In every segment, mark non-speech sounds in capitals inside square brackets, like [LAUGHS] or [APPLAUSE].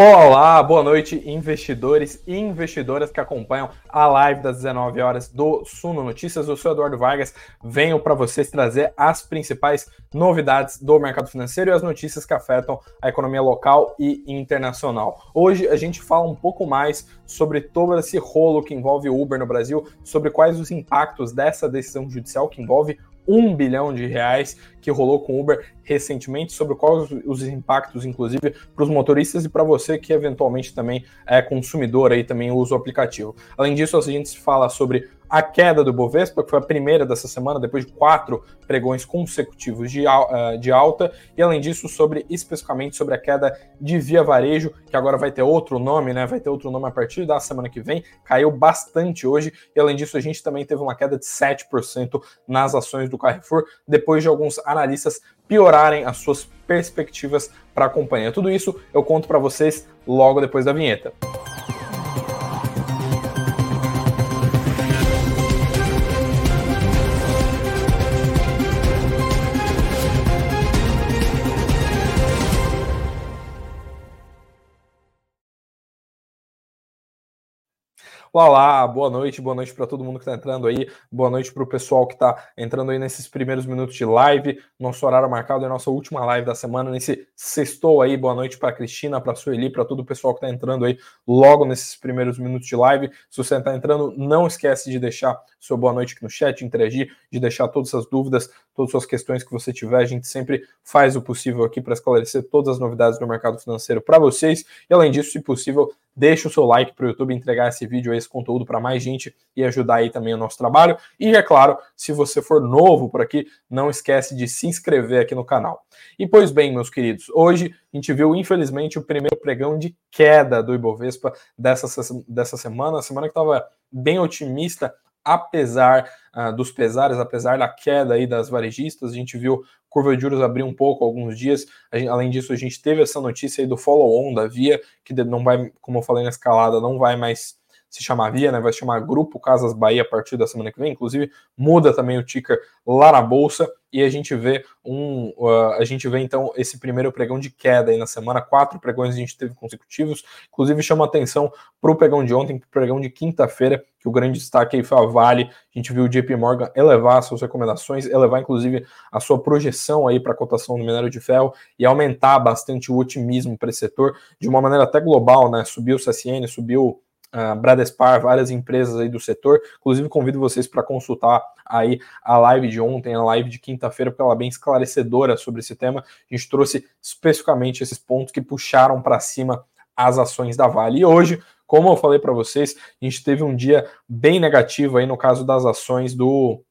Olá, boa noite, investidores e investidoras que acompanham a live das 19 horas do Suno Notícias. Eu sou Eduardo Vargas, venho para vocês trazer as principais novidades do mercado financeiro e as notícias que afetam a economia local e internacional. Hoje a gente fala um pouco mais sobre todo esse rolo que envolve o Uber no Brasil, sobre quais os impactos dessa decisão judicial que envolve um bilhão de reais que rolou com o Uber recentemente, sobre quais os impactos, inclusive, para os motoristas e para você que eventualmente também é consumidor aí, também usa o aplicativo. Além disso, a gente fala sobre a queda do Bovespa, que foi a primeira dessa semana, depois de quatro pregões consecutivos de, uh, de alta, e além disso, sobre especificamente sobre a queda de Via Varejo, que agora vai ter outro nome, né? Vai ter outro nome a partir da semana que vem, caiu bastante hoje, e além disso, a gente também teve uma queda de 7% nas ações do Carrefour, depois de alguns analistas piorarem as suas perspectivas para a companhia. Tudo isso eu conto para vocês logo depois da vinheta. Olá, boa noite, boa noite para todo mundo que está entrando aí, boa noite para o pessoal que está entrando aí nesses primeiros minutos de live. Nosso horário marcado é a nossa última live da semana, nesse sextou aí. Boa noite para Cristina, para Sueli, para todo o pessoal que está entrando aí logo nesses primeiros minutos de live. Se você está entrando, não esquece de deixar sua boa noite aqui no chat, interagir, de deixar todas as dúvidas, todas as questões que você tiver. A gente sempre faz o possível aqui para esclarecer todas as novidades do mercado financeiro para vocês. E além disso, se possível, Deixe o seu like para o YouTube entregar esse vídeo, esse conteúdo para mais gente e ajudar aí também o nosso trabalho. E é claro, se você for novo por aqui, não esquece de se inscrever aqui no canal. E pois bem, meus queridos, hoje a gente viu infelizmente o primeiro pregão de queda do Ibovespa dessa, dessa semana, semana que estava bem otimista apesar uh, dos pesares, apesar da queda aí das varejistas, a gente viu curva de juros abrir um pouco alguns dias. Gente, além disso, a gente teve essa notícia aí do follow-on da Via, que não vai, como eu falei na escalada, não vai mais se chamar Via, né? Vai se chamar Grupo Casas Bahia a partir da semana que vem. Inclusive, muda também o ticker lá na bolsa e a gente vê um. Uh, a gente vê então esse primeiro pregão de queda aí na semana. Quatro pregões a gente teve consecutivos. Inclusive, chama atenção para o pregão de ontem, para o pregão de quinta-feira, que o grande destaque aí foi a Vale. A gente viu o JP Morgan elevar suas recomendações, elevar inclusive a sua projeção aí para a cotação do minério de ferro e aumentar bastante o otimismo para esse setor de uma maneira até global, né? Subiu o CSN, subiu uh, Bradespar, várias empresas aí do setor. Inclusive, convido vocês para consultar aí a live de ontem, a live de quinta-feira, porque ela é bem esclarecedora sobre esse tema. A gente trouxe especificamente esses pontos que puxaram para cima as ações da Vale. E hoje, como eu falei para vocês, a gente teve um dia bem negativo aí no caso das ações do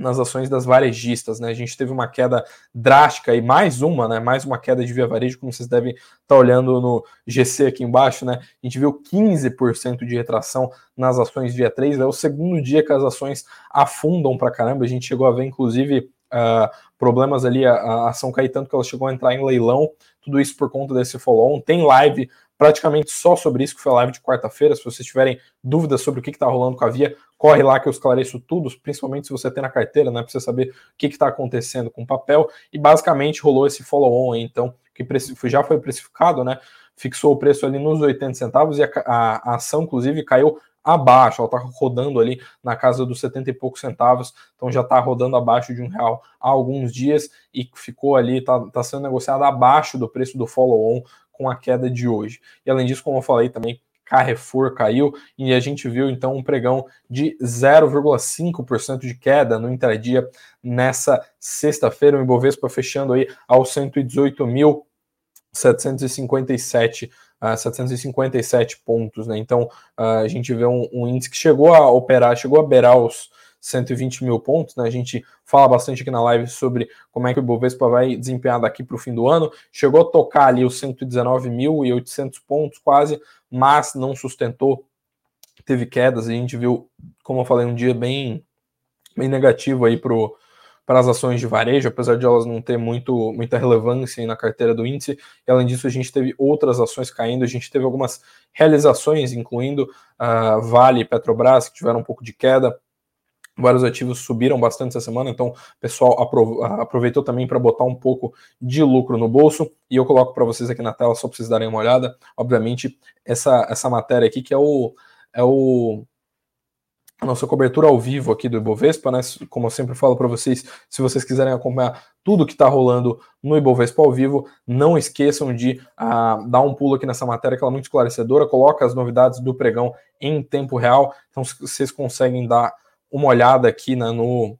nas ações das varejistas, né? A gente teve uma queda drástica e mais uma, né? Mais uma queda de via varejo, como vocês devem estar tá olhando no GC aqui embaixo, né? A gente viu 15% de retração nas ações via 3, é o segundo dia que as ações afundam para caramba. A gente chegou a ver, inclusive, uh, problemas ali, a, a, ação cair tanto que ela chegou a entrar em leilão, tudo isso por conta desse follow-on. Tem live praticamente só sobre isso, que foi a live de quarta-feira. Se vocês tiverem dúvidas sobre o que está rolando com a Via, corre lá que eu esclareço tudo, principalmente se você tem na carteira, né? Para você saber o que está acontecendo com o papel. E basicamente rolou esse follow-on aí, então, que já foi precificado, né? Fixou o preço ali nos 80 centavos e a, a, a ação, inclusive, caiu abaixo, ela está rodando ali na casa dos 70 e poucos centavos, então já está rodando abaixo de um real há alguns dias e ficou ali, está tá sendo negociada abaixo do preço do follow-on com a queda de hoje. E além disso, como eu falei também, Carrefour caiu e a gente viu então um pregão de 0,5% de queda no intradia nessa sexta-feira, o Ibovespa fechando aí aos 118.757 uh, 757 pontos, né? Então uh, a gente vê um, um, índice que chegou a operar, chegou a beirar os 120 mil pontos, né? A gente fala bastante aqui na live sobre como é que o Bovespa vai desempenhar daqui para o fim do ano. Chegou a tocar ali os 119.800 pontos quase, mas não sustentou, teve quedas. A gente viu, como eu falei, um dia bem, bem negativo aí para as ações de varejo, apesar de elas não ter muito, muita relevância na carteira do índice. E além disso, a gente teve outras ações caindo, a gente teve algumas realizações, incluindo uh, Vale e Petrobras, que tiveram um pouco de queda Vários ativos subiram bastante essa semana, então o pessoal aproveitou também para botar um pouco de lucro no bolso. E eu coloco para vocês aqui na tela só para vocês darem uma olhada. Obviamente, essa, essa matéria aqui que é o, é o a nossa cobertura ao vivo aqui do Ibovespa, né? Como eu sempre falo para vocês, se vocês quiserem acompanhar tudo que está rolando no Ibovespa ao vivo, não esqueçam de uh, dar um pulo aqui nessa matéria, que ela é muito esclarecedora, coloca as novidades do pregão em tempo real, então vocês conseguem dar uma olhada aqui né, no,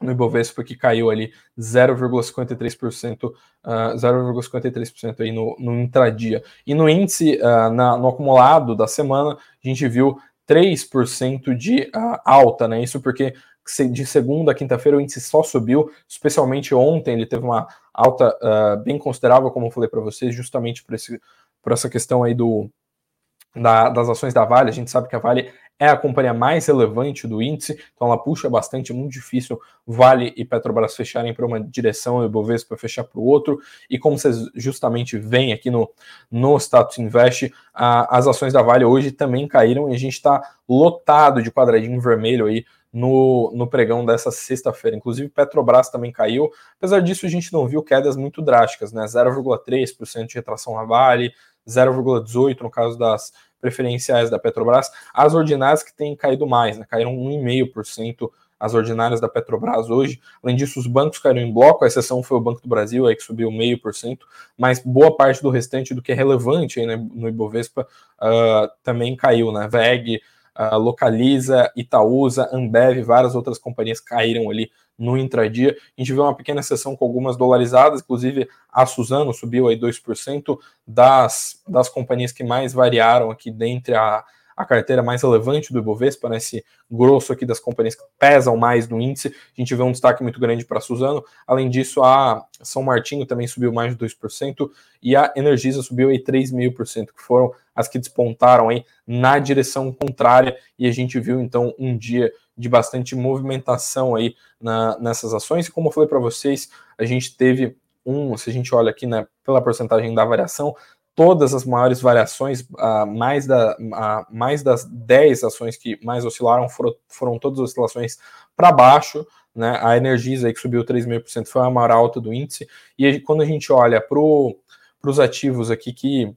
no Ibovespa que caiu ali 0,53%, uh, 0,53% aí no, no intradia. E no índice, uh, na, no acumulado da semana, a gente viu 3% de uh, alta, né? Isso porque de segunda a quinta-feira o índice só subiu, especialmente ontem ele teve uma alta uh, bem considerável, como eu falei para vocês, justamente por, esse, por essa questão aí do, da, das ações da Vale. A gente sabe que a Vale é a companhia mais relevante do índice, então ela puxa bastante, é muito difícil Vale e Petrobras fecharem para uma direção e o Bovespa fechar para o outro, e como vocês justamente veem aqui no, no Status Invest, a, as ações da Vale hoje também caíram e a gente está lotado de quadradinho vermelho aí no, no pregão dessa sexta-feira. Inclusive, Petrobras também caiu. Apesar disso, a gente não viu quedas muito drásticas, né? 0,3% de retração na Vale, 0,18% no caso das preferenciais da Petrobras, as ordinárias que têm caído mais, né? caíram 1,5% as ordinárias da Petrobras hoje. Além disso, os bancos caíram em bloco, a exceção foi o Banco do Brasil, aí que subiu 0,5%, mas boa parte do restante do que é relevante aí, né, no Ibovespa uh, também caiu, né? VEG, uh, Localiza, Itaúsa, Ambev, várias outras companhias caíram ali no intradia. A gente vê uma pequena sessão com algumas dolarizadas, inclusive a Suzano subiu aí 2% das, das companhias que mais variaram aqui dentre a, a carteira mais relevante do Ibovespa, né, esse grosso aqui das companhias que pesam mais no índice, a gente vê um destaque muito grande para a Suzano. Além disso, a São Martinho também subiu mais de 2% e a Energisa subiu aí 3,5%, que foram as que despontaram aí na direção contrária e a gente viu então um dia de bastante movimentação aí na, nessas ações. E como eu falei para vocês, a gente teve um, se a gente olha aqui né, pela porcentagem da variação, todas as maiores variações, uh, mais, da, uh, mais das 10 ações que mais oscilaram foram, foram todas oscilações para baixo. Né? A Energisa aí, que subiu 3,5% foi a maior alta do índice. E quando a gente olha para os ativos aqui que,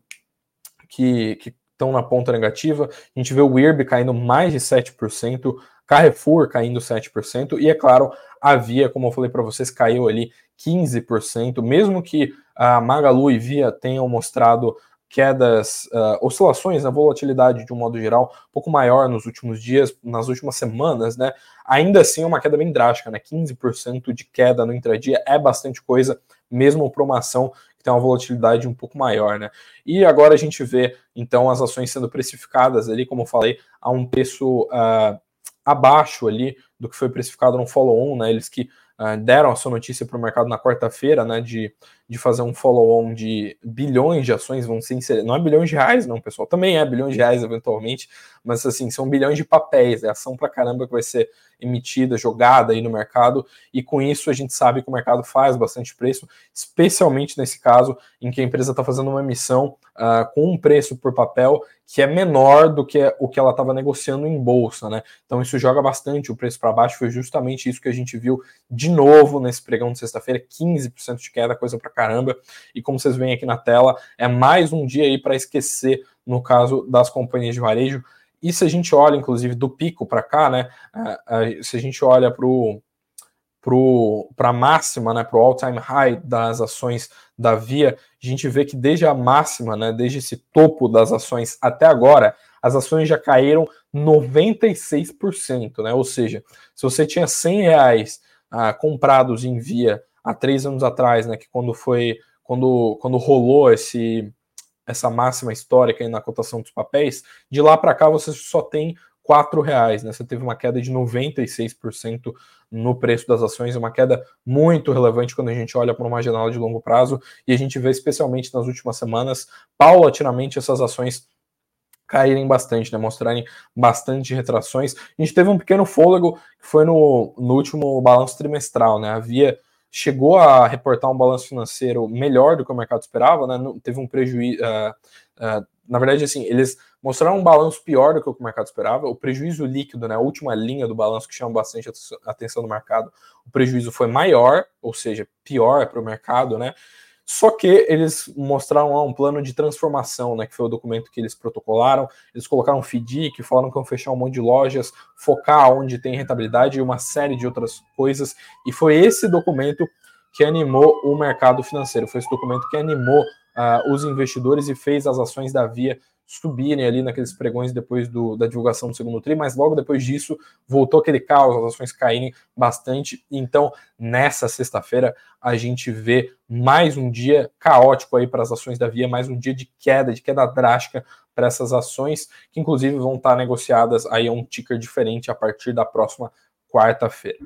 que, que estão na ponta negativa, a gente vê o IRB caindo mais de 7%, Carrefour caindo 7%, e é claro, a Via, como eu falei para vocês, caiu ali 15%, mesmo que a Magalu e Via tenham mostrado quedas, uh, oscilações na volatilidade de um modo geral, um pouco maior nos últimos dias, nas últimas semanas, né? Ainda assim, é uma queda bem drástica, né? 15% de queda no intradia é bastante coisa, mesmo para uma ação que tem uma volatilidade um pouco maior, né? E agora a gente vê, então, as ações sendo precificadas ali, como eu falei, a um preço uh, abaixo ali do que foi precificado no follow-on, né? Eles que uh, deram a sua notícia para o mercado na quarta-feira, né? De, de fazer um follow-on de bilhões de ações, vão ser inseridas. Não é bilhões de reais, não, pessoal. Também é bilhões de reais, eventualmente, mas assim, são bilhões de papéis, é ação para caramba que vai ser emitida, jogada aí no mercado, e com isso a gente sabe que o mercado faz bastante preço, especialmente nesse caso em que a empresa está fazendo uma emissão uh, com um preço por papel que é menor do que o que ela estava negociando em bolsa, né? Então isso joga bastante o preço para baixo, foi justamente isso que a gente viu de novo nesse pregão de sexta-feira, 15% de queda, coisa para caramba, e como vocês veem aqui na tela, é mais um dia aí para esquecer no caso das companhias de varejo, e se a gente olha, inclusive, do pico para cá, né? Se a gente olha para a máxima, né, para o all-time high das ações da Via, a gente vê que desde a máxima, né, desde esse topo das ações até agora, as ações já caíram 96%, né? Ou seja, se você tinha 100 reais ah, comprados em Via há três anos atrás, né, que quando foi quando, quando rolou esse essa máxima histórica na cotação dos papéis, de lá para cá você só tem quatro reais, né? Você teve uma queda de 96% no preço das ações, uma queda muito relevante quando a gente olha para uma janela de longo prazo e a gente vê especialmente nas últimas semanas, paulatinamente essas ações caírem bastante, né? Mostrarem bastante retrações. A gente teve um pequeno fôlego que foi no, no último balanço trimestral, né? Havia chegou a reportar um balanço financeiro melhor do que o mercado esperava, né? Não, teve um prejuízo. Uh, uh, na verdade, assim, eles mostraram um balanço pior do que o mercado esperava. O prejuízo líquido, né, a última linha do balanço que chama bastante atenção do mercado, o prejuízo foi maior, ou seja, pior para o mercado, né? Só que eles mostraram lá um plano de transformação, né? Que foi o documento que eles protocolaram. Eles colocaram FDIC, falaram que vão fechar um monte de lojas, focar onde tem rentabilidade e uma série de outras coisas. E foi esse documento que animou o mercado financeiro. Foi esse documento que animou uh, os investidores e fez as ações da Via subirem ali naqueles pregões depois do, da divulgação do segundo tri, mas logo depois disso voltou aquele caos, as ações caírem bastante. Então, nessa sexta-feira, a gente vê mais um dia caótico aí para as ações da Via, mais um dia de queda, de queda drástica para essas ações, que inclusive vão estar negociadas aí a um ticker diferente a partir da próxima quarta-feira.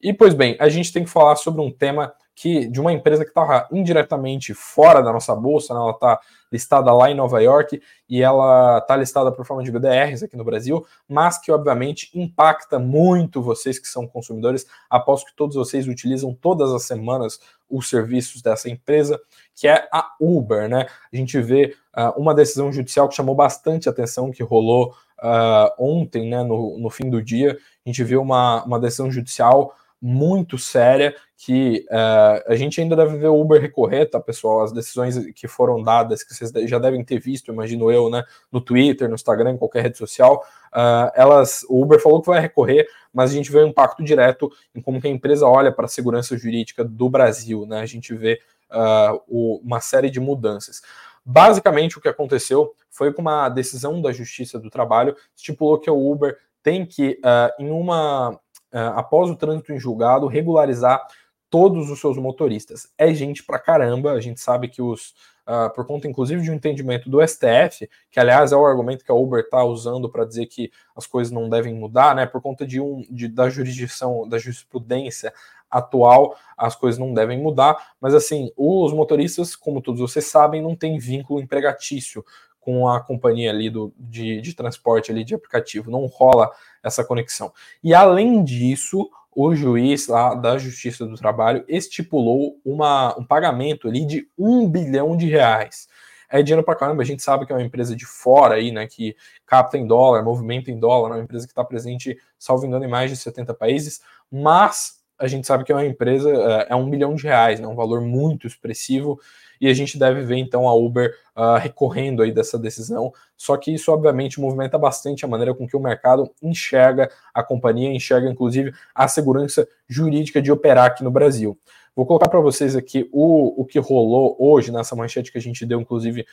E pois bem, a gente tem que falar sobre um tema que de uma empresa que estava indiretamente fora da nossa bolsa, né? ela está listada lá em Nova York e ela está listada por forma de BDRs aqui no Brasil, mas que obviamente impacta muito vocês que são consumidores. Aposto que todos vocês utilizam todas as semanas os serviços dessa empresa, que é a Uber, né? A gente vê uh, uma decisão judicial que chamou bastante atenção, que rolou uh, ontem, né, no, no fim do dia. A gente viu uma, uma decisão judicial muito séria que uh, a gente ainda deve ver o Uber recorrer, tá, pessoal? As decisões que foram dadas, que vocês já devem ter visto, imagino eu, né, no Twitter, no Instagram, em qualquer rede social, uh, elas, o Uber falou que vai recorrer, mas a gente vê o um impacto direto em como que a empresa olha para a segurança jurídica do Brasil, né? A gente vê uh, o, uma série de mudanças. Basicamente, o que aconteceu foi que uma decisão da Justiça do Trabalho estipulou que o Uber tem que, em uma após o trânsito em julgado, regularizar todos os seus motoristas. É gente pra caramba, a gente sabe que os. Uh, por conta, inclusive, de um entendimento do STF, que aliás é o argumento que a Uber está usando para dizer que as coisas não devem mudar, né? Por conta de um de, da jurisdição, da jurisprudência atual, as coisas não devem mudar. Mas assim, os motoristas, como todos vocês sabem, não têm vínculo empregatício com a companhia ali do, de, de transporte ali de aplicativo, não rola essa conexão. E além disso, o juiz lá da Justiça do Trabalho estipulou uma, um pagamento ali de um bilhão de reais. É dinheiro para caramba, a gente sabe que é uma empresa de fora aí, né, que capta em dólar, movimenta em dólar, é uma empresa que está presente, salvo engano, em mais de 70 países, mas a gente sabe que é uma empresa, é, é um bilhão de reais, né, um valor muito expressivo, e a gente deve ver então a Uber uh, recorrendo aí dessa decisão. Só que isso obviamente movimenta bastante a maneira com que o mercado enxerga a companhia, enxerga inclusive a segurança jurídica de operar aqui no Brasil. Vou colocar para vocês aqui o, o que rolou hoje nessa manchete que a gente deu, inclusive,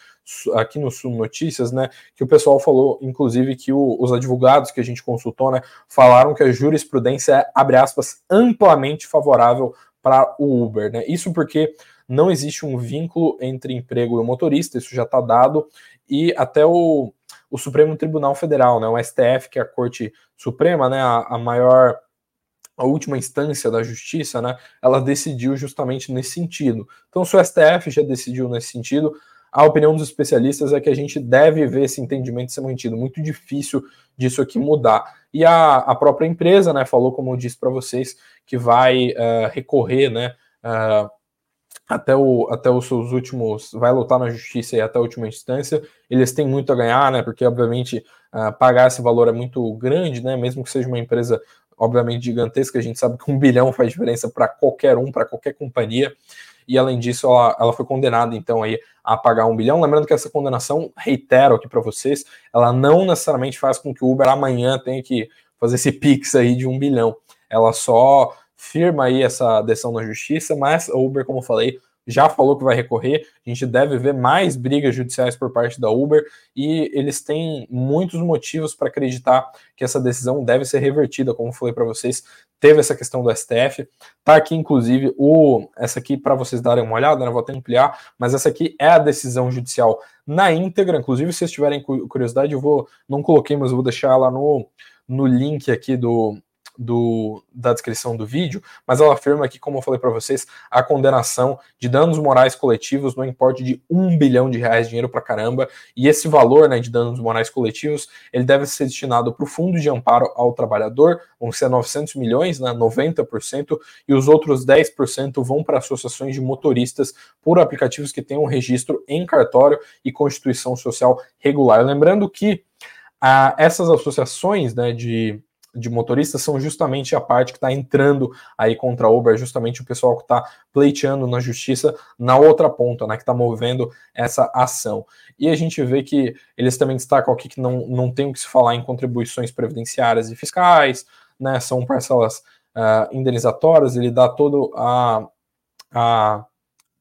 aqui no Sul Notícias, né? Que o pessoal falou, inclusive, que o, os advogados que a gente consultou, né, falaram que a jurisprudência é, abre aspas, amplamente favorável para o Uber, né? Isso porque não existe um vínculo entre emprego e motorista, isso já está dado, e até o, o Supremo Tribunal Federal, né, o STF, que é a Corte Suprema, né, a, a maior a última instância da justiça, né, ela decidiu justamente nesse sentido. Então, se o STF já decidiu nesse sentido, a opinião dos especialistas é que a gente deve ver esse entendimento ser mantido. Muito difícil disso aqui mudar. E a, a própria empresa, né, falou, como eu disse para vocês, que vai uh, recorrer, né, uh, até, o, até os seus últimos, vai lutar na justiça e até a última instância, eles têm muito a ganhar, né? Porque, obviamente, uh, pagar esse valor é muito grande, né? Mesmo que seja uma empresa, obviamente, gigantesca, a gente sabe que um [LAUGHS] bilhão faz diferença para qualquer um, para qualquer companhia. E além disso, ela, ela foi condenada, então, aí, a pagar um bilhão. Lembrando que essa condenação, reitero aqui para vocês, ela não necessariamente faz com que o Uber amanhã tenha que fazer esse pix aí de um bilhão. Ela só firma aí essa decisão na justiça, mas a Uber, como eu falei, já falou que vai recorrer. A gente deve ver mais brigas judiciais por parte da Uber e eles têm muitos motivos para acreditar que essa decisão deve ser revertida, como falei para vocês. Teve essa questão do STF, tá aqui inclusive o essa aqui para vocês darem uma olhada, né? Vou até ampliar, mas essa aqui é a decisão judicial na íntegra. Inclusive, se vocês tiverem curiosidade, eu vou não coloquei, mas eu vou deixar lá no no link aqui do do, da descrição do vídeo, mas ela afirma que, como eu falei para vocês, a condenação de danos morais coletivos no importe de um bilhão de reais, dinheiro para caramba, e esse valor né, de danos morais coletivos ele deve ser destinado para o Fundo de Amparo ao Trabalhador, vão ser 900 milhões, né, 90%, e os outros 10% vão para associações de motoristas por aplicativos que tenham registro em cartório e constituição social regular. Lembrando que ah, essas associações né, de de motoristas são justamente a parte que está entrando aí contra a Uber, justamente o pessoal que está pleiteando na justiça na outra ponta, né, que está movendo essa ação. E a gente vê que eles também destacam aqui que não, não tem o que se falar em contribuições previdenciárias e fiscais, né, são parcelas uh, indenizatórias, ele dá todo a, a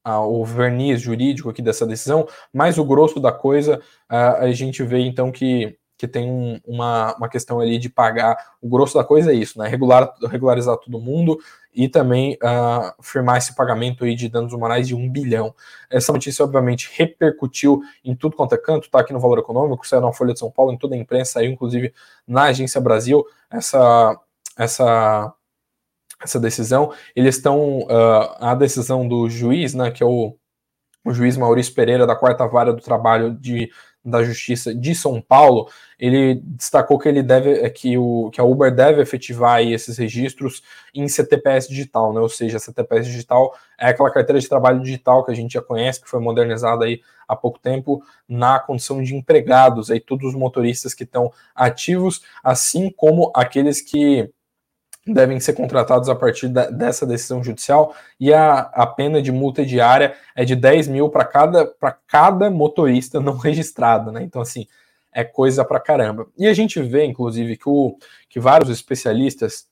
o verniz jurídico aqui dessa decisão, mas o grosso da coisa, uh, a gente vê então que tem um, uma, uma questão ali de pagar. O grosso da coisa é isso, né? Regular, regularizar todo mundo e também uh, firmar esse pagamento aí de danos morais de um bilhão. Essa notícia, obviamente, repercutiu em tudo quanto é canto, tá aqui no Valor Econômico, saiu na Folha de São Paulo, em toda a imprensa, saiu inclusive na Agência Brasil, essa, essa, essa decisão. Eles estão, uh, a decisão do juiz, né, que é o, o juiz Maurício Pereira, da quarta vara do trabalho de da Justiça de São Paulo, ele destacou que ele deve é que, o, que a Uber deve efetivar esses registros em CTPS digital, né? Ou seja, CTPS digital é aquela carteira de trabalho digital que a gente já conhece, que foi modernizada aí há pouco tempo na condição de empregados, aí todos os motoristas que estão ativos, assim como aqueles que devem ser contratados a partir da, dessa decisão judicial e a, a pena de multa diária é de 10 mil para cada, cada motorista não registrado, né? Então, assim, é coisa para caramba. E a gente vê, inclusive, que, o, que vários especialistas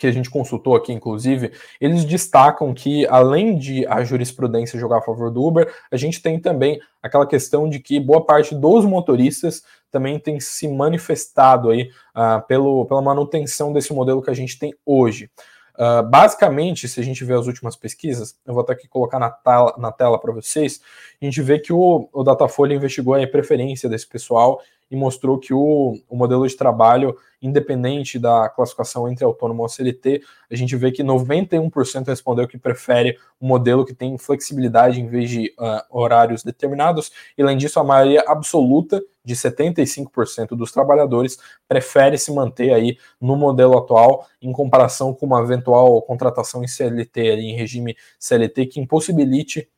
que a gente consultou aqui, inclusive, eles destacam que, além de a jurisprudência jogar a favor do Uber, a gente tem também aquela questão de que boa parte dos motoristas também tem se manifestado aí uh, pelo, pela manutenção desse modelo que a gente tem hoje. Uh, basicamente, se a gente ver as últimas pesquisas, eu vou até aqui colocar na tela, na tela para vocês, a gente vê que o, o Datafolha investigou a preferência desse pessoal e mostrou que o, o modelo de trabalho, independente da classificação entre autônomo ou CLT, a gente vê que 91% respondeu que prefere um modelo que tem flexibilidade em vez de uh, horários determinados, e além disso, a maioria absoluta de 75% dos trabalhadores prefere se manter aí no modelo atual em comparação com uma eventual contratação em CLT, em regime CLT, que impossibilite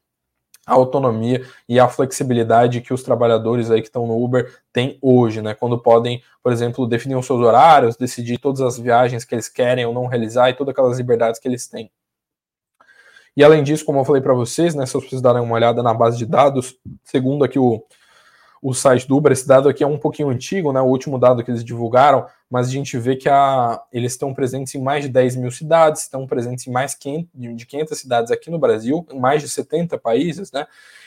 a autonomia e a flexibilidade que os trabalhadores aí que estão no Uber têm hoje, né? Quando podem, por exemplo, definir os seus horários, decidir todas as viagens que eles querem ou não realizar e todas aquelas liberdades que eles têm. E além disso, como eu falei para vocês, né, se vocês darem uma olhada na base de dados, segundo aqui o o site do Uber. Esse dado aqui é um pouquinho antigo, né? O último dado que eles divulgaram, mas a gente vê que a, eles estão presentes em mais de 10 mil cidades, estão presentes em mais de 500 cidades aqui no Brasil, em mais de 70 países, né?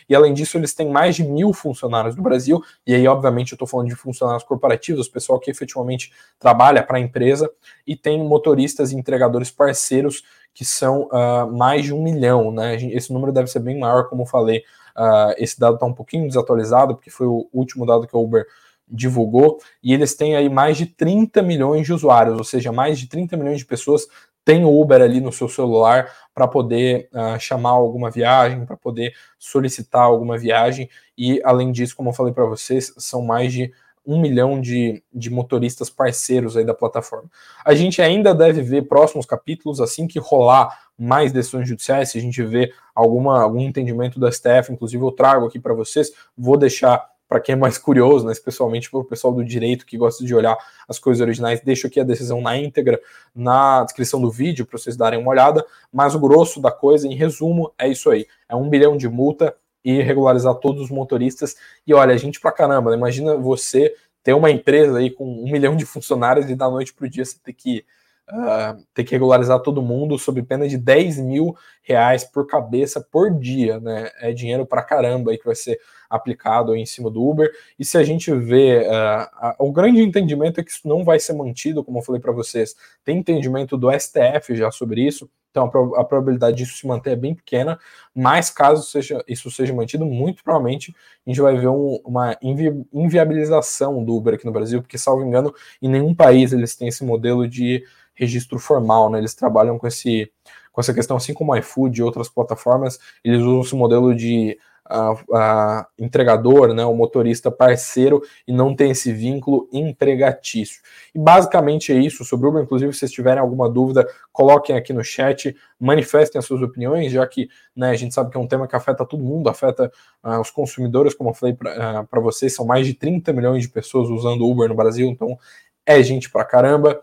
E além disso, eles têm mais de mil funcionários no Brasil, e aí, obviamente, eu estou falando de funcionários corporativos, pessoal que efetivamente trabalha para a empresa, e tem motoristas e entregadores parceiros que são uh, mais de um milhão, né? Esse número deve ser bem maior, como falei Uh, esse dado está um pouquinho desatualizado, porque foi o último dado que a Uber divulgou, e eles têm aí mais de 30 milhões de usuários, ou seja, mais de 30 milhões de pessoas têm o Uber ali no seu celular para poder uh, chamar alguma viagem, para poder solicitar alguma viagem, e além disso, como eu falei para vocês, são mais de um milhão de, de motoristas parceiros aí da plataforma. A gente ainda deve ver próximos capítulos, assim que rolar mais decisões judiciais, se a gente vê alguma, algum entendimento da STF, inclusive eu trago aqui para vocês, vou deixar para quem é mais [LAUGHS] curioso, né, especialmente para o pessoal do direito que gosta de olhar as coisas originais, deixo aqui a decisão na íntegra na descrição do vídeo para vocês darem uma olhada, mas o grosso da coisa, em resumo, é isso aí, é um bilhão de multa e regularizar todos os motoristas, e olha, a gente pra caramba, né? imagina você ter uma empresa aí com um milhão de funcionários e da noite para o dia você ter que uh, ter que regularizar todo mundo sob pena de 10 mil reais por cabeça por dia, né? É dinheiro para caramba aí que vai ser aplicado em cima do Uber. E se a gente vê, uh, uh, o grande entendimento é que isso não vai ser mantido, como eu falei para vocês, tem entendimento do STF já sobre isso. então a, probabilidade disso se manter é bem pequena, mas caso seja, isso seja mantido, muito provavelmente a gente vai ver um, uma invi, inviabilização do Uber aqui no Brasil, porque, salvo engano, em nenhum país eles têm esse modelo de registro formal, né? Eles trabalham com, esse, com essa questão, assim como o iFood e outras plataformas, eles usam esse modelo de a, a, entregador, né, o motorista parceiro e não tem esse vínculo empregatício. E basicamente é isso sobre Uber. Inclusive, se vocês tiverem alguma dúvida, coloquem aqui no chat, manifestem as suas opiniões, já que né, a gente sabe que é um tema que afeta todo mundo, afeta uh, os consumidores, como eu falei para uh, vocês, são mais de 30 milhões de pessoas usando Uber no Brasil, então é gente pra caramba.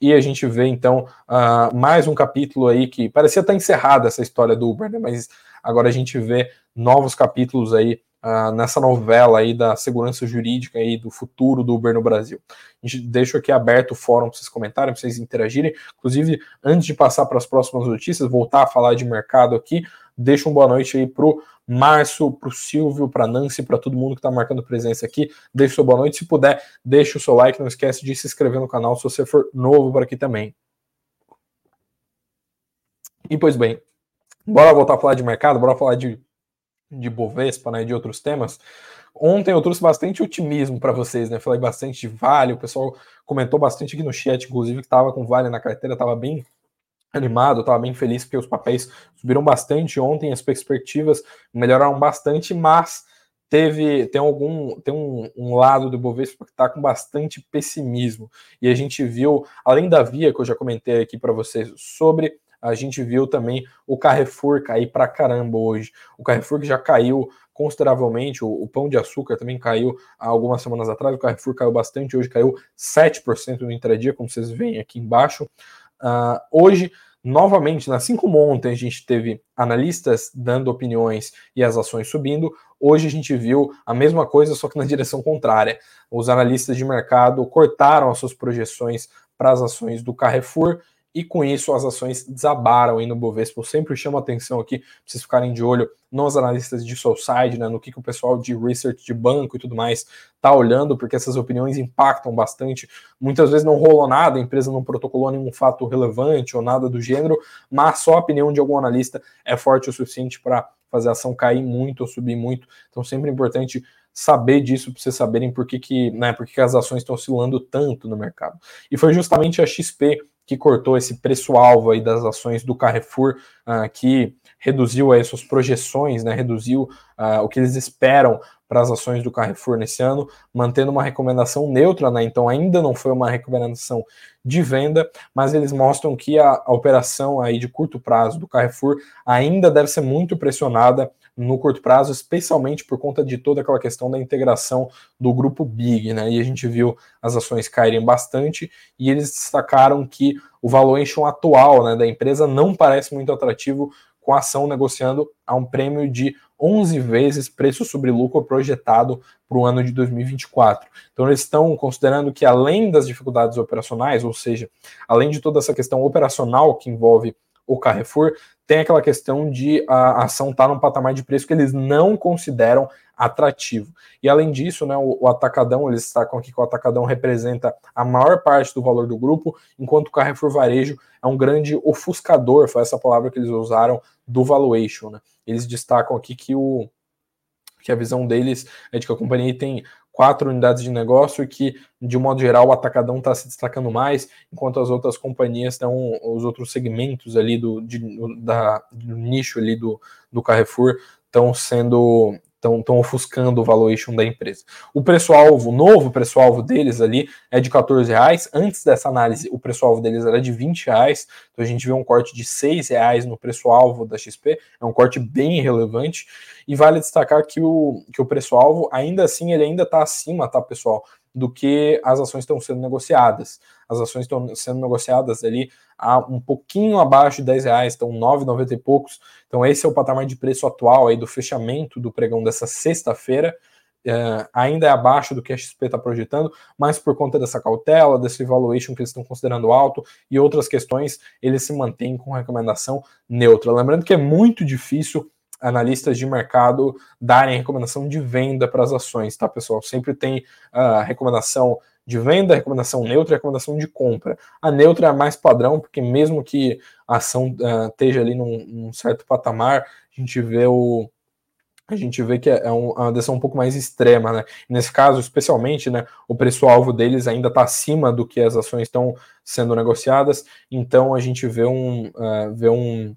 E a gente vê então uh, mais um capítulo aí que parecia estar encerrada essa história do Uber, né? Mas agora a gente vê novos capítulos aí uh, nessa novela aí da segurança jurídica aí do futuro do Uber no Brasil. Deixa aqui aberto o fórum para vocês comentarem, para vocês interagirem. Inclusive, antes de passar para as próximas notícias, voltar a falar de mercado aqui, deixa uma boa noite aí pro Márcio, pro Silvio, para Nancy, para todo mundo que está marcando presença aqui. Deixa sua boa noite. Se puder, deixa o seu like. Não esquece de se inscrever no canal se você for novo por aqui também. E pois bem, bora voltar a falar de mercado, bora falar de de Bovespa, né, de outros temas. Ontem eu trouxe bastante otimismo para vocês, né? Falei bastante de Vale, o pessoal comentou bastante aqui no chat, inclusive que estava com Vale na carteira, estava bem animado, estava bem feliz porque os papéis subiram bastante ontem, as perspectivas melhoraram bastante, mas teve tem algum tem um, um lado do Bovespa que está com bastante pessimismo e a gente viu além da via que eu já comentei aqui para vocês sobre a gente viu também o Carrefour cair para caramba hoje. O Carrefour que já caiu consideravelmente, o, o, pão de açúcar também caiu há algumas semanas atrás, o Carrefour caiu bastante, hoje caiu 7% no intradia, como vocês veem aqui embaixo. Uh, hoje, novamente, assim como ontem a gente teve analistas dando opiniões e as ações subindo, hoje a gente viu a mesma coisa, só que na direção contrária. Os analistas de mercado cortaram as suas projeções para as ações do Carrefour e com isso as ações desabaram aí no Bovespa. Eu sempre chamo atenção aqui para vocês ficarem de olho nos analistas de side, né, no que, que o pessoal de research de banco e tudo mais está olhando, porque essas opiniões impactam bastante. Muitas vezes não rolou nada, a empresa não protocolou nenhum fato relevante ou nada do gênero, mas só a opinião de algum analista é forte o suficiente para fazer a ação cair muito ou subir muito. Então sempre é importante saber disso para vocês saberem por que, que, né, por que as ações estão oscilando tanto no mercado. E foi justamente a XP que cortou esse preço-alvo aí das ações do Carrefour, uh, que reduziu aí suas projeções, né, reduziu uh, o que eles esperam para as ações do Carrefour nesse ano, mantendo uma recomendação neutra, né, então ainda não foi uma recomendação de venda, mas eles mostram que a, a operação aí de curto prazo do Carrefour ainda deve ser muito pressionada no curto prazo, especialmente por conta de toda aquela questão da integração do grupo Big, né? E a gente viu as ações caírem bastante e eles destacaram que o valuation atual né, da empresa não parece muito atrativo, com a ação negociando a um prêmio de 11 vezes preço sobre lucro projetado para o ano de 2024. Então, eles estão considerando que, além das dificuldades operacionais, ou seja, além de toda essa questão operacional que envolve o Carrefour, tem aquela questão de a ação estar tá num patamar de preço que eles não consideram atrativo. E além disso, né, o, o, Atacadão, eles destacam aqui que o Atacadão representa a maior parte do valor do grupo, enquanto o Carrefour Varejo é um grande ofuscador, foi essa palavra que eles usaram, do valuation. Né? Eles destacam aqui que, o, que a visão deles é de que a companhia tem quatro unidades de negócio que, de um modo geral, o Atacadão está se destacando mais, enquanto as outras companhias estão, os outros segmentos ali do, de, da, do nicho ali do, do Carrefour estão sendo estão ofuscando o valuation da empresa. O preço-alvo, o novo preço-alvo deles ali é de 14 reais. Antes dessa análise, o preço-alvo deles era de 20 reais. Então a gente vê um corte de 6 reais no preço-alvo da XP. É um corte bem relevante. E vale destacar que o, que o preço-alvo, ainda assim, ele ainda está acima, tá, pessoal? Do que as ações estão sendo negociadas. As ações estão sendo negociadas ali a um pouquinho abaixo de 10 reais, estão 9,90 e poucos. Então esse é o patamar de preço atual aí do fechamento do pregão dessa sexta-feira. É, ainda é abaixo do que a XP está projetando, mas por conta dessa cautela, desse valuation que eles estão considerando alto e outras questões, eles se mantêm com recomendação neutra. Lembrando que é muito difícil analistas de mercado darem recomendação de venda para as ações, tá, pessoal? Sempre tem a uh, recomendação de venda, recomendação neutra e recomendação de compra. A neutra é a mais padrão, porque mesmo que a ação uh, esteja ali num, num, certo patamar, a gente vê o. A gente vê que é, é uma decisão um pouco mais extrema, né? Nesse caso, especialmente, né, o preço-alvo deles ainda está acima do que as ações estão sendo negociadas, então a gente vê um, uh, vê um,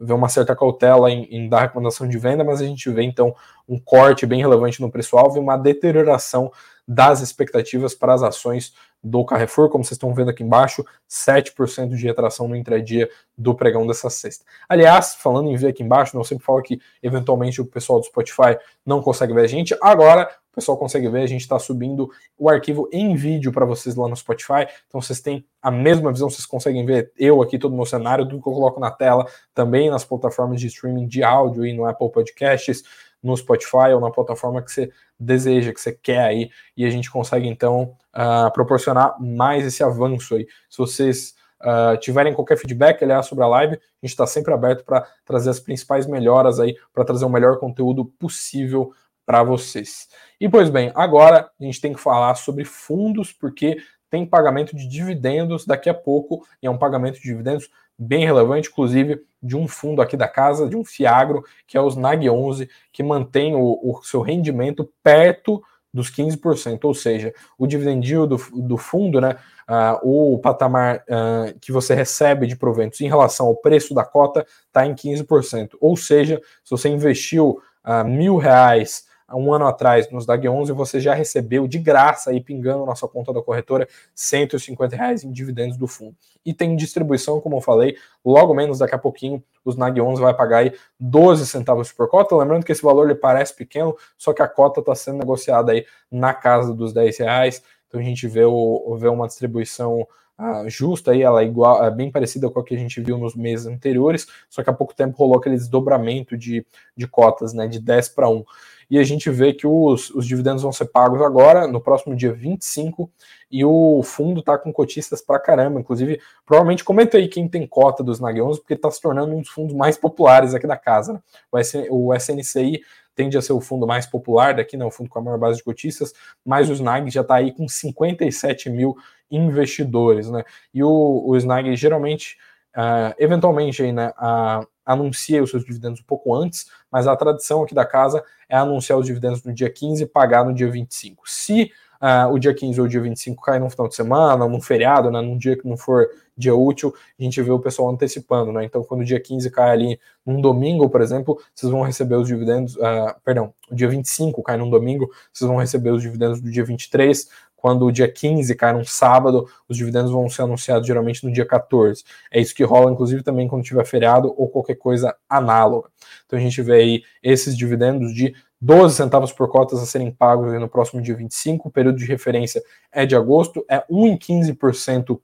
vê uma certa cautela em, em, dar recomendação de venda, mas a gente vê então um corte bem relevante no preço-alvo e uma deterioração das expectativas para as ações do Carrefour, como vocês estão vendo aqui embaixo, 7% de retração no intradia do pregão dessa sexta. Aliás, falando em ver aqui embaixo, não sempre falo que eventualmente o pessoal do Spotify não consegue ver a gente, agora o pessoal consegue ver, a gente está subindo o arquivo em vídeo para vocês lá no Spotify, então vocês têm a mesma visão, vocês conseguem ver eu aqui, todo o meu cenário, tudo que eu coloco na tela, também nas plataformas de streaming de áudio e no Apple Podcasts, no Spotify ou na plataforma que você deseja, que você quer aí, e a gente consegue então uh, proporcionar mais esse avanço aí. Se vocês uh, tiverem qualquer feedback, aliás, sobre a live, a gente está sempre aberto para trazer as principais melhoras aí, para trazer o melhor conteúdo possível para vocês. E pois bem, agora a gente tem que falar sobre fundos, porque tem pagamento de dividendos daqui a pouco, e é um pagamento de dividendos bem relevante, inclusive de um fundo aqui da casa, de um Fiagro, que é o SNAG 11, que mantém o, o seu rendimento perto dos 15%, ou seja, o dividendio do, do fundo, né, uh, o patamar uh, que você recebe de proventos em relação ao preço da cota está em 15%, ou seja, se você investiu uh, mil reais um ano atrás nos DAG 11, você já recebeu de graça aí pingando na sua conta da corretora 150 reais em dividendos do fundo. E tem distribuição, como eu falei, logo menos daqui a pouquinho os NAG 11 vai pagar aí 12 centavos por cota. Lembrando que esse valor ele parece pequeno, só que a cota está sendo negociada aí na casa dos 10 reais. Então a gente vê, o, vê uma distribuição ah, justa aí, ela é igual, é bem parecida com a que a gente viu nos meses anteriores, só que há pouco tempo rolou aquele desdobramento de, de cotas, né, de 10 para 1 e a gente vê que os, os dividendos vão ser pagos agora, no próximo dia 25, e o fundo está com cotistas para caramba. Inclusive, provavelmente comenta aí quem tem cota dos NAG 11, porque está se tornando um dos fundos mais populares aqui da casa. Né? O, SN, o SNCI tende a ser o fundo mais popular daqui, né, o fundo com a maior base de cotistas, mas o SNAG já está aí com 57 mil investidores, né? E o, o SNAG geralmente, uh, eventualmente, aí, né, uh, anuncia os seus dividendos um pouco antes, mas a tradição aqui da casa é anunciar os dividendos no dia 15 e pagar no dia 25. Se uh, o dia 15 ou o dia 25 cair num final de semana, num feriado, né, num dia que não for dia útil, a gente vê o pessoal antecipando, né? Então, quando o dia 15 cai ali num domingo, por exemplo, vocês vão receber os dividendos, uh, perdão, o dia 25 cai num domingo, vocês vão receber os dividendos do dia 23, quando o dia 15 cai num sábado, os dividendos vão ser anunciados geralmente no dia 14. É isso que rola, inclusive, também quando tiver feriado ou qualquer coisa análoga. Então a gente vê aí esses dividendos de 12 centavos por cotas a serem pagos no próximo dia 25. O período de referência é de agosto, é 1 em 15%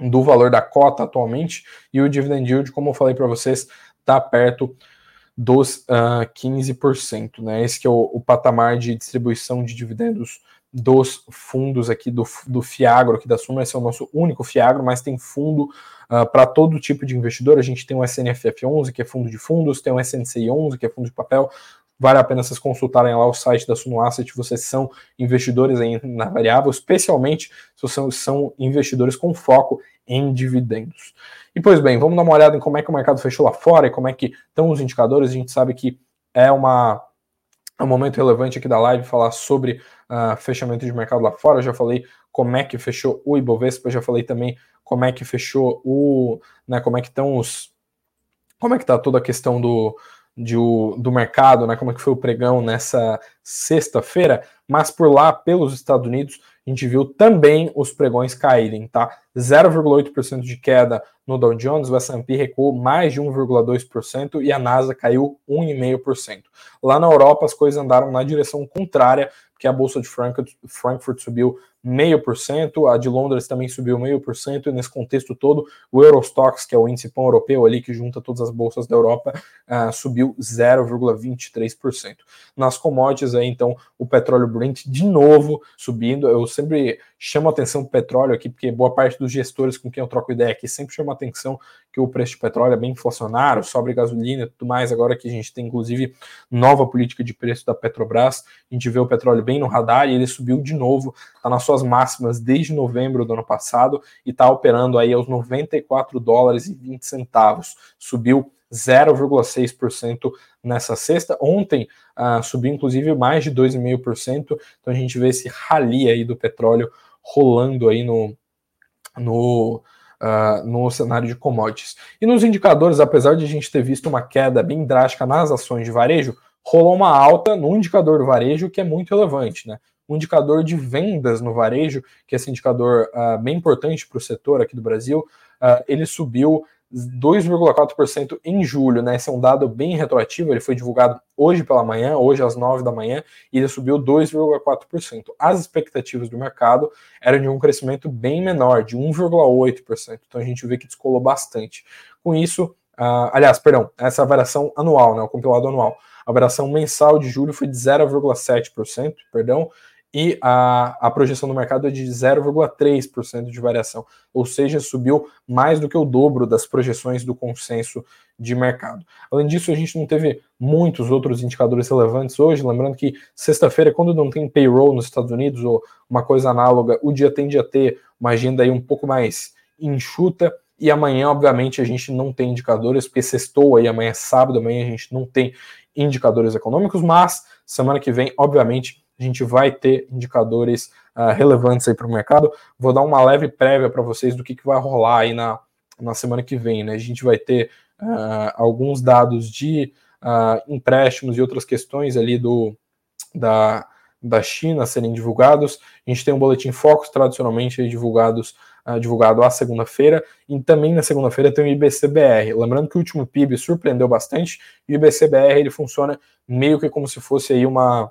do valor da cota atualmente, e o dividend yield, como eu falei para vocês, está perto dos uh, ah, 15%. Né? Esse que é o, o patamar de distribuição de dividendos dos fundos aqui do, do Fiagro, aqui da Suma, esse é o nosso único Fiagro, mas tem fundo uh, ah, para todo tipo de investidor. A gente tem o SNFF11, que é fundo de fundos, tem o SNCI11, que é fundo de papel. Vale a pena vocês consultarem lá o site da Suno Asset, vocês são investidores em, na variável, especialmente se vocês são investidores com foco em dividendos. E pois bem, vamos dar uma olhada em como é que o mercado fechou lá fora e como é que estão os indicadores. A gente sabe que é uma é um momento relevante aqui da live falar sobre uh, fechamento de mercado lá fora. Eu já falei como é que fechou o Ibovespa, já falei também como é que fechou o, né, como é que estão os, como é que está toda a questão do, de, do mercado, né, como é que foi o pregão nessa sexta-feira, mas por lá, pelos Estados Unidos, a gente viu também os pregões caírem, tá? 0,8% de queda no Dow Jones, o S&P recuou mais de 1,2% e a NASA caiu 1,5%. Lá na Europa as coisas andaram na direção contrária, porque a bolsa de Frankfurt, Frankfurt subiu 0,5%, a de Londres também subiu 0,5%, e nesse contexto todo, o Eurostox, que é o índice pão europeu ali, que junta todas as bolsas da Europa, uh, subiu 0,23%. Nas commodities aí, então, o petróleo Brent de novo subindo, eu sempre chamo atenção o petróleo aqui, porque boa parte dos gestores com quem eu troco ideia aqui sempre chama atenção que o preço de petróleo é bem inflacionário, sobre gasolina e tudo mais, agora que a gente tem, inclusive, nova política de preço da Petrobras, a gente vê o petróleo bem no radar e ele subiu de novo, está nas suas máximas desde novembro do ano passado e está operando aí aos 94 dólares e 20 centavos, subiu 0,6% nessa sexta. Ontem uh, subiu inclusive mais de 2,5%. Então a gente vê esse rally aí do petróleo rolando aí no, no, uh, no cenário de commodities. E nos indicadores, apesar de a gente ter visto uma queda bem drástica nas ações de varejo, rolou uma alta no indicador do varejo que é muito relevante, né? O indicador de vendas no varejo, que é esse indicador uh, bem importante para o setor aqui do Brasil, uh, ele subiu 2,4% em julho, né? Esse é um dado bem retroativo, ele foi divulgado hoje pela manhã, hoje às 9 da manhã, e ele subiu 2,4%. As expectativas do mercado eram de um crescimento bem menor, de 1,8%. Então a gente vê que descolou bastante. Com isso, uh, aliás, perdão, essa variação anual, né? O compilado anual. A variação mensal de julho foi de 0,7%, perdão, e a, a projeção do mercado é de 0,3% de variação, ou seja, subiu mais do que o dobro das projeções do consenso de mercado. Além disso, a gente não teve muitos outros indicadores relevantes hoje, lembrando que sexta-feira, quando não tem payroll nos Estados Unidos ou uma coisa análoga, o dia tende a ter uma agenda aí um pouco mais enxuta, e amanhã, obviamente, a gente não tem indicadores, porque sextou aí, amanhã é sábado, amanhã a gente não tem indicadores econômicos, mas semana que vem, obviamente, a gente vai ter indicadores uh, relevantes aí para o mercado. Vou dar uma leve prévia para vocês do que, que vai rolar aí na, na semana que vem. Né? A gente vai ter uh, alguns dados de uh, empréstimos e outras questões ali do, da, da China serem divulgados. A gente tem um boletim Focus, tradicionalmente divulgados, divulgado à segunda-feira, e também na segunda-feira tem o IBCBR. Lembrando que o último PIB surpreendeu bastante, e o IBCBR ele funciona meio que como se fosse aí uma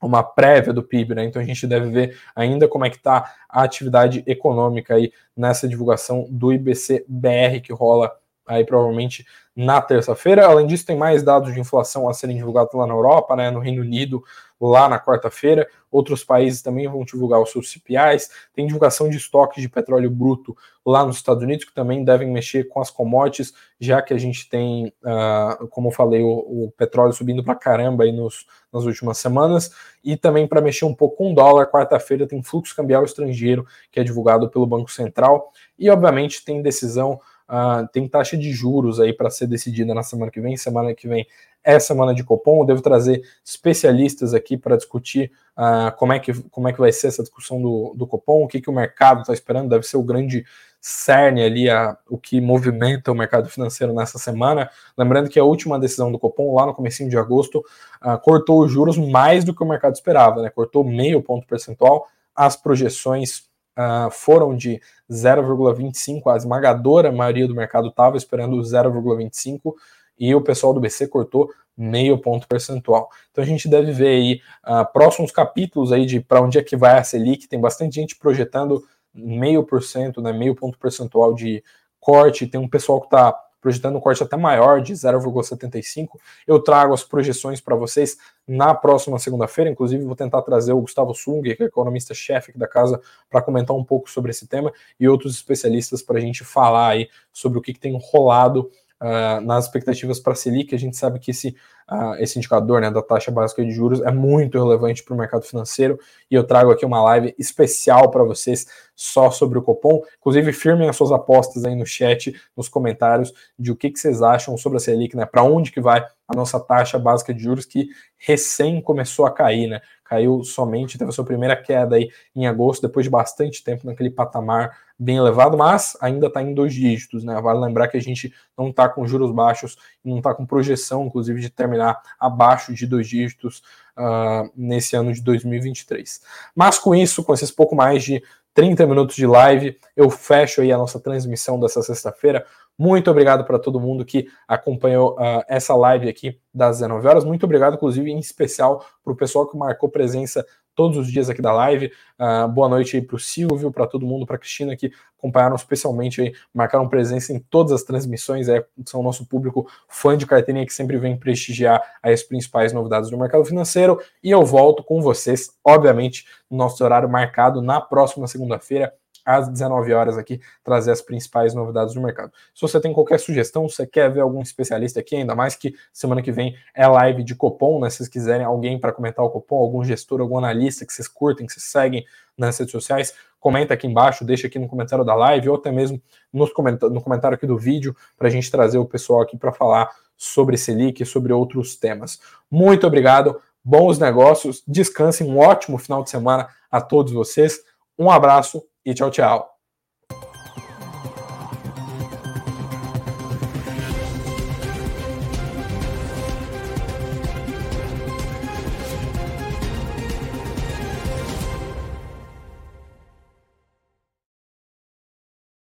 uma prévia do PIB, né? Então a gente deve ver ainda como é que está a atividade econômica aí nessa divulgação do IBC-BR que rola aí provavelmente na terça-feira. Além disso, tem mais dados de inflação a serem divulgados lá na Europa, né, no Reino Unido, lá na quarta-feira. Outros países também vão divulgar os seus CPIs. Tem divulgação de estoques de petróleo bruto lá nos Estados Unidos, que também devem mexer com as commodities, já que a gente tem, uh, como eu falei, o, o petróleo subindo para caramba aí nos, nas últimas semanas. E também para mexer um pouco com o dólar, quarta-feira tem fluxo cambial estrangeiro, que é divulgado pelo Banco Central. E, obviamente, tem decisão Uh, tem taxa de juros aí para ser decidida na semana que vem. Semana que vem é semana de Copom. Eu devo trazer especialistas aqui para discutir uh, como, é que, como é que vai ser essa discussão do, do Copom, o que, que o mercado está esperando. Deve ser o grande cerne ali, a, o que movimenta o mercado financeiro nessa semana. Lembrando que a última decisão do Copom, lá no começo de agosto, uh, cortou os juros mais do que o mercado esperava, né? cortou meio ponto percentual. As projeções uh, foram de 0,25, a esmagadora maioria do mercado estava esperando 0,25 e o pessoal do BC cortou meio ponto percentual. Então a gente deve ver aí uh, próximos capítulos aí de para onde é que vai a Selic. Tem bastante gente projetando meio por cento, né, meio ponto percentual de corte. Tem um pessoal que está projetando um corte até maior, de 0,75. Eu trago as projeções para vocês na próxima segunda-feira. Inclusive, vou tentar trazer o Gustavo Sung, que é economista-chefe da casa, para comentar um pouco sobre esse tema e outros especialistas para a gente falar aí sobre o que, que tem rolado uh, nas expectativas para a Selic. A gente sabe que esse, uh, esse indicador né, da taxa básica de juros é muito relevante para o mercado financeiro e eu trago aqui uma live especial para vocês só sobre o Copom. Inclusive, firmem as suas apostas aí no chat, nos comentários, de o que, que vocês acham sobre a Selic, né? Para onde que vai a nossa taxa básica de juros que recém começou a cair, né? Caiu somente, teve a sua primeira queda aí em agosto, depois de bastante tempo naquele patamar bem elevado, mas ainda está em dois dígitos, né? Vale lembrar que a gente não está com juros baixos não está com projeção, inclusive, de terminar abaixo de dois dígitos uh, nesse ano de 2023. Mas com isso, com esses pouco mais de 30 minutos de live, eu fecho aí a nossa transmissão dessa sexta-feira. Muito obrigado para todo mundo que acompanhou uh, essa live aqui das 19 horas. Muito obrigado, inclusive, em especial para o pessoal que marcou presença todos os dias aqui da live. Uh, boa noite aí para o Silvio, para todo mundo, para Cristina que acompanharam especialmente aí, marcaram presença em todas as transmissões, é, são nosso público fã de carteirinha que sempre vem prestigiar as principais novidades do mercado financeiro. E eu volto com vocês, obviamente, no nosso horário marcado na próxima segunda-feira às 19 horas aqui, trazer as principais novidades do mercado. Se você tem qualquer sugestão, você quer ver algum especialista aqui, ainda mais que semana que vem é live de Copom, né? Se vocês quiserem alguém para comentar o Copom, algum gestor, algum analista que vocês curtem, que vocês seguem nas redes sociais, comenta aqui embaixo, deixa aqui no comentário da live ou até mesmo no comentário aqui do vídeo para a gente trazer o pessoal aqui para falar sobre Selic e sobre outros temas. Muito obrigado, bons negócios, descansem, um ótimo final de semana a todos vocês. Um abraço e tchau, tchau.